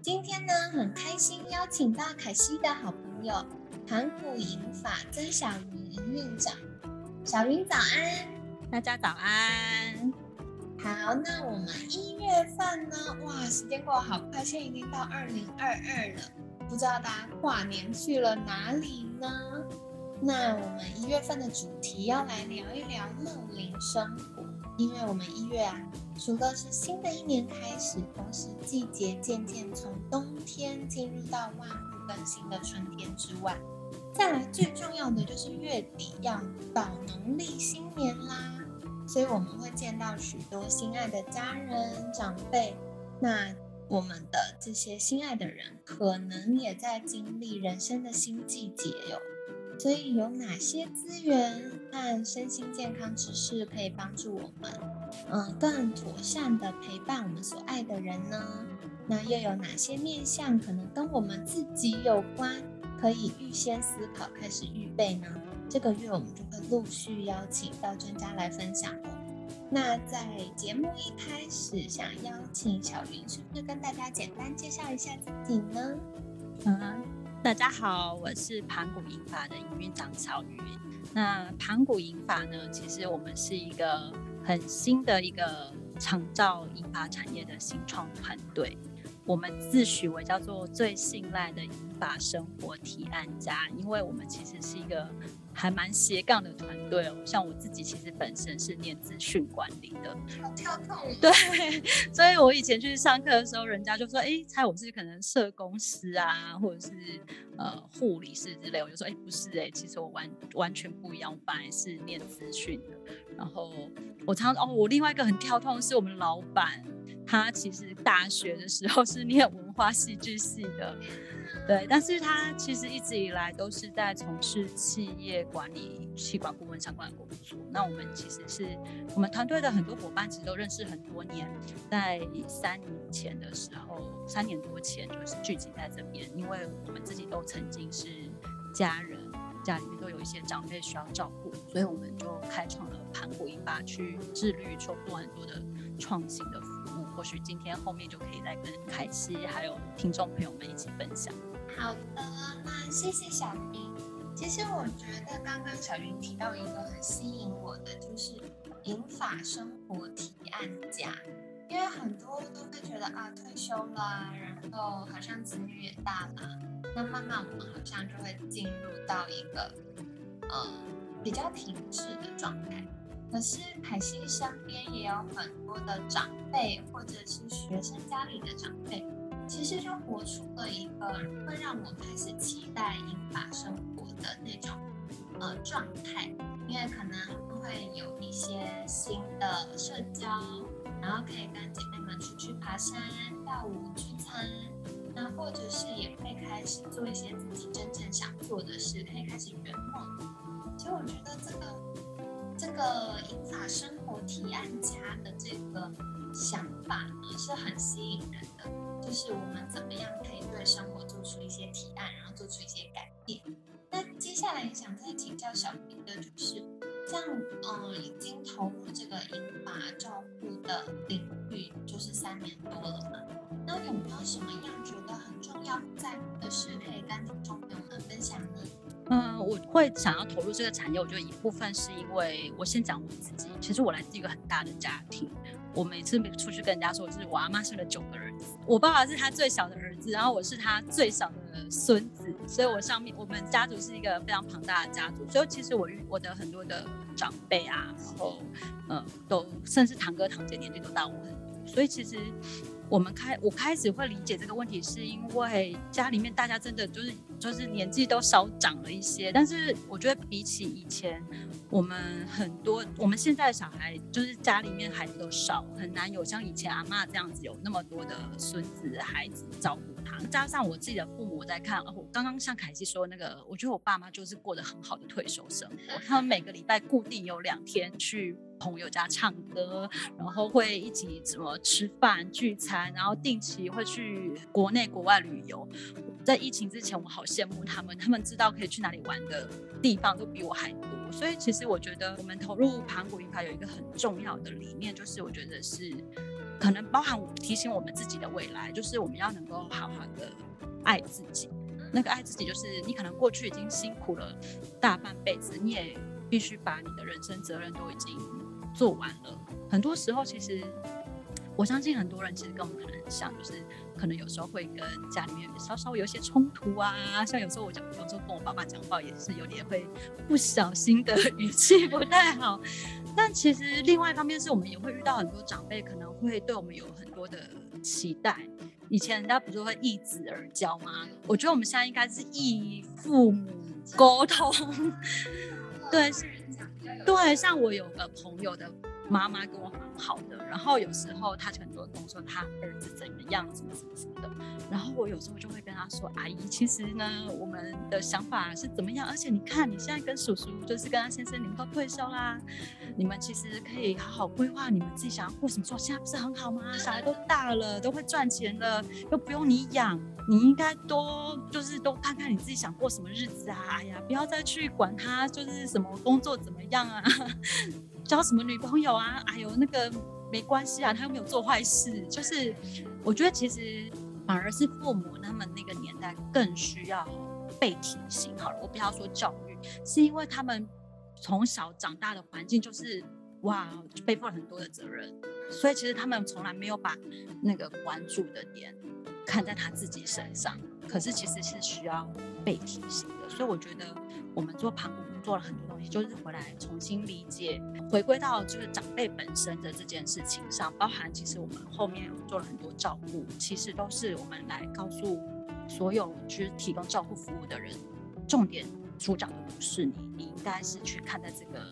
今天呢，很开心邀请到凯西的好朋友盘古银法曾小云营运长。小云早安，大家早安。好，那我们一月份呢？哇，时间过得好快，现在已经到二零二二了。不知道大家跨年去了哪里呢？那我们一月份的主题要来聊一聊乐龄生活，因为我们一月啊，除了是新的一年开始，同时季节渐渐从冬天进入到万物更新的春天之外，再来最重要的就是月底要到农历新年啦，所以我们会见到许多心爱的家人长辈，那我们的这些心爱的人可能也在经历人生的新季节哟。所以有哪些资源和身心健康知识可以帮助我们，嗯，更妥善的陪伴我们所爱的人呢？那又有哪些面向可能跟我们自己有关，可以预先思考，开始预备呢？这个月我们就会陆续邀请到专家来分享哦。那在节目一开始，想邀请小云，是不是跟大家简单介绍一下自己呢？嗯。大家好，我是盘古银发的营运长小云。那盘古银发呢，其实我们是一个很新的一个长照银发产业的新创团队。我们自诩为叫做最信赖的银发生活提案家，因为我们其实是一个。还蛮斜杠的团队哦，像我自己其实本身是念资讯管理的，好跳痛。对，所以我以前去上课的时候，人家就说，哎，猜我是可能社工师啊，或者是呃护理师之类，我就说，哎，不是哎，其实我完完全不一样，我本来是念资讯的。然后我常哦，我另外一个很跳痛的是我们老板，他其实大学的时候是念文化戏剧系的。对，但是他其实一直以来都是在从事企业管理、企管顾问相关的工作。那我们其实是我们团队的很多伙伴，其实都认识很多年，在三年前的时候，三年多前就是聚集在这边，因为我们自己都曾经是家人，家里面都有一些长辈需要照顾，所以我们就开创了盘古一把，去致力于做很多的创新的服。或许今天后面就可以再跟凯西还有听众朋友们一起分享。好的，那谢谢小云。其实我觉得刚刚小云提到一个很吸引我的，就是银发生活提案家。因为很多都会觉得啊，退休了，然后好像子女也大了，那慢慢我们好像就会进入到一个呃比较停滞的状态。可是凯西身边也有很多的长辈，或者是学生家里的长辈。其实就活出了一个会让我开始期待英法生活的那种呃状态，因为可能会有一些新的社交，然后可以跟姐妹们出去爬山、跳舞、聚餐，那或者是也会开始做一些自己真正想做的事，可以开始圆梦。其实我觉得这个这个英法生活提案家的这个想法呢，是很吸引人的。就是我们怎么样可以对生活做出一些提案，然后做出一些改变。那接下来想再请教小明的，就是像嗯，已经投入这个银发照顾的领域，就是三年多了嘛。那有没有什么样觉得很重要在的事，可以跟听众？我会想要投入这个产业，我觉得一部分是因为我先讲我自己，其实我来自一个很大的家庭。我每次出去跟人家说，就是我阿妈生了九个儿子，我爸爸是他最小的儿子，然后我是他最小的孙子，所以我上面我们家族是一个非常庞大的家族，所以其实我我的很多的长辈啊，然后呃，都甚至堂哥堂姐年纪都大我很多，所以其实我们开我开始会理解这个问题，是因为家里面大家真的就是就是年纪都稍长了一些，但是我觉得比起以前，我们很多我们现在的小孩就是家里面孩子都少，很难有像以前阿妈这样子有那么多的孙子孩子照顾他。加上我自己的父母在看，我刚刚像凯西说那个，我觉得我爸妈就是过得很好的退休生活，他们每个礼拜固定有两天去。朋友家唱歌，然后会一起怎么吃饭聚餐，然后定期会去国内国外旅游。在疫情之前，我好羡慕他们，他们知道可以去哪里玩的地方都比我还多。所以其实我觉得，我们投入盘古银牌有一个很重要的理念，就是我觉得是可能包含提醒我们自己的未来，就是我们要能够好好的爱自己。那个爱自己，就是你可能过去已经辛苦了大半辈子，你也必须把你的人生责任都已经。做完了，很多时候其实我相信很多人其实跟我们可能很像，就是可能有时候会跟家里面稍稍有一些冲突啊。像有时候我讲，有时候跟我爸爸讲话也是有点会不小心的语气不太好。但其实另外一方面是我们也会遇到很多长辈可能会对我们有很多的期待。以前人家不是会易子而教吗？我觉得我们现在应该是易父母沟通，对。是对，像我有个朋友的妈妈跟我蛮好的，然后有时候他很多跟我说他儿子怎么样，什么什么什么的，然后我有时候就会跟他说，阿姨，其实呢，我们的想法是怎么样，而且你看你现在跟叔叔，就是跟他先生，你们都退休啦，你们其实可以好好规划你们自己想要过什么，说现在不是很好吗？小孩都大了，都会赚钱了，又不用你养。你应该多就是多看看你自己想过什么日子啊！哎呀，不要再去管他就是什么工作怎么样啊，交什么女朋友啊！哎呦，那个没关系啊，他又没有做坏事。就是我觉得其实反而是父母他们那个年代更需要被提醒。好了，我不要说教育，是因为他们从小长大的环境就是哇，背负了很多的责任，所以其实他们从来没有把那个关注的点。看在他自己身上，可是其实是需要被提醒的。所以我觉得我们做旁观做了很多东西，就是回来重新理解，回归到就是长辈本身的这件事情上，包含其实我们后面做了很多照顾，其实都是我们来告诉所有就是提供照顾服务的人，重点主讲的不是你，你应该是去看待这个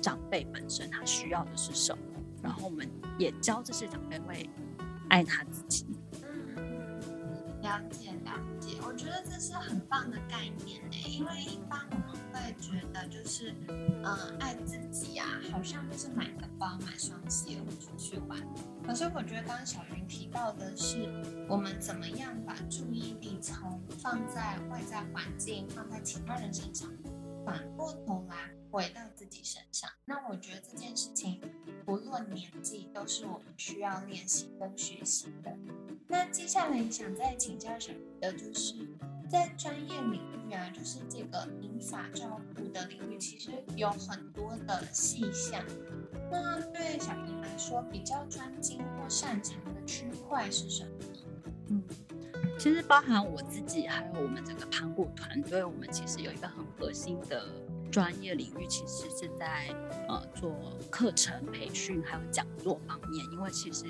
长辈本身他需要的是什么，然后我们也教这些长辈会爱他自己。了解了解，我觉得这是很棒的概念诶，因为一般我们会觉得就是，嗯，爱自己啊，好像就是买个包、买双鞋或出去玩。可是我觉得刚刚小云提到的是，我们怎么样把注意力从放在外在环境、放在其他人身上，反过头来回到自己身上。那我觉得这件事情不论年纪，都是我们需要练习跟学习的。那接下来想再请教小鱼的，就是在专业领域啊，就是这个银发照顾的领域，其实有很多的细项。那对小鱼来说，比较专精或擅长的区块是什么？嗯，其实包含我自己，还有我们整个盘古团队，我们其实有一个很核心的专业领域，其实是在呃做课程培训还有讲座方面，因为其实。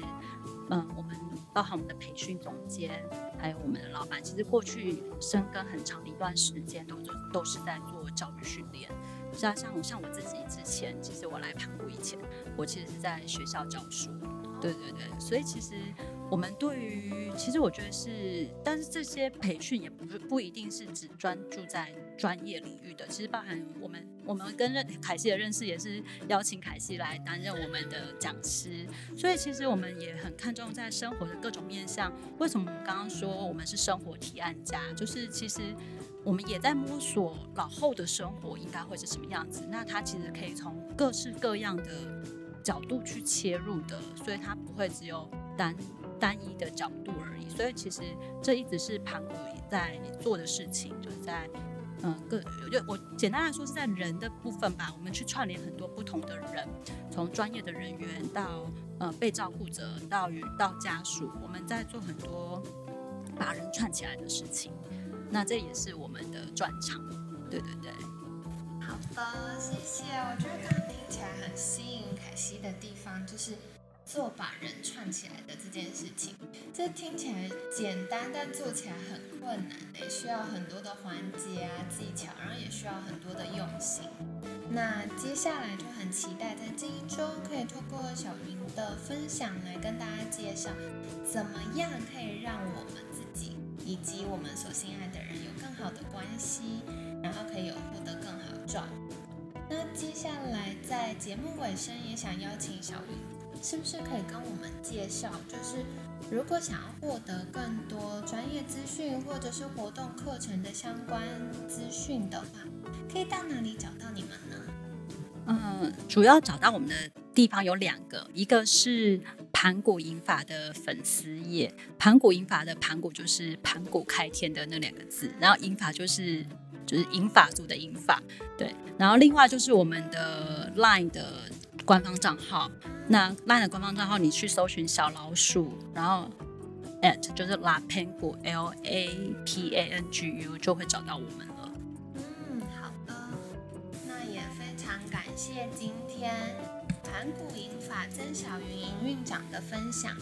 嗯，我们包含我们的培训总监，还有我们的老板，其实过去深耕很长的一段时间，都是都是在做教育训练。像像像我自己之前，其实我来盘古以前，我其实是在学校教书。对对对，所以其实我们对于，其实我觉得是，但是这些培训也不不一定是只专注在专业领域的，其实包含我们我们跟认凯西的认识也是邀请凯西来担任我们的讲师，所以其实我们也很看重在生活的各种面向。为什么我们刚刚说我们是生活提案家？就是其实我们也在摸索老后的生活应该会是什么样子。那它其实可以从各式各样的。角度去切入的，所以它不会只有单单一的角度而已。所以其实这一直是盘古在做的事情，就是在嗯各就我简单来说是在人的部分吧，我们去串联很多不同的人，从专业的人员到呃被照顾者到与到家属，我们在做很多把人串起来的事情。那这也是我们的专长，对对对。好的，谢谢。我觉得刚刚听起来很吸引凯西的地方，就是做把人串起来的这件事情。这听起来简单，但做起来很困难诶，需要很多的环节啊、技巧，然后也需要很多的用心。那接下来就很期待在这一周可以透过小云的分享来跟大家介绍，怎么样可以让我们自己以及我们所心爱的人有更好的关系，然后可以有获得更好的照顾。那接下来在节目尾声也想邀请小云，是不是可以跟我们介绍，就是如果想要获得更多专业资讯或者是活动课程的相关资讯的话，可以到哪里找到你们呢？嗯，主要找到我们的地方有两个，一个是盘古银法的粉丝页，盘古银法的盘古就是盘古开天的那两个字，然后银法就是就是银法族的银法，对，然后另外就是我们的 LINE 的官方账号，那 LINE 的官方账号你去搜寻小老鼠，然后 at 就是 La Pangu L A P A N G U 就会找到我们了。嗯，好的，那也非常感谢今天盘古银法曾小云营运长的分享，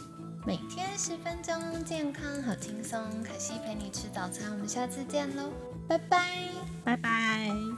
每天十分钟，健康好轻松。可惜陪你吃早餐，我们下次见喽，拜拜拜拜。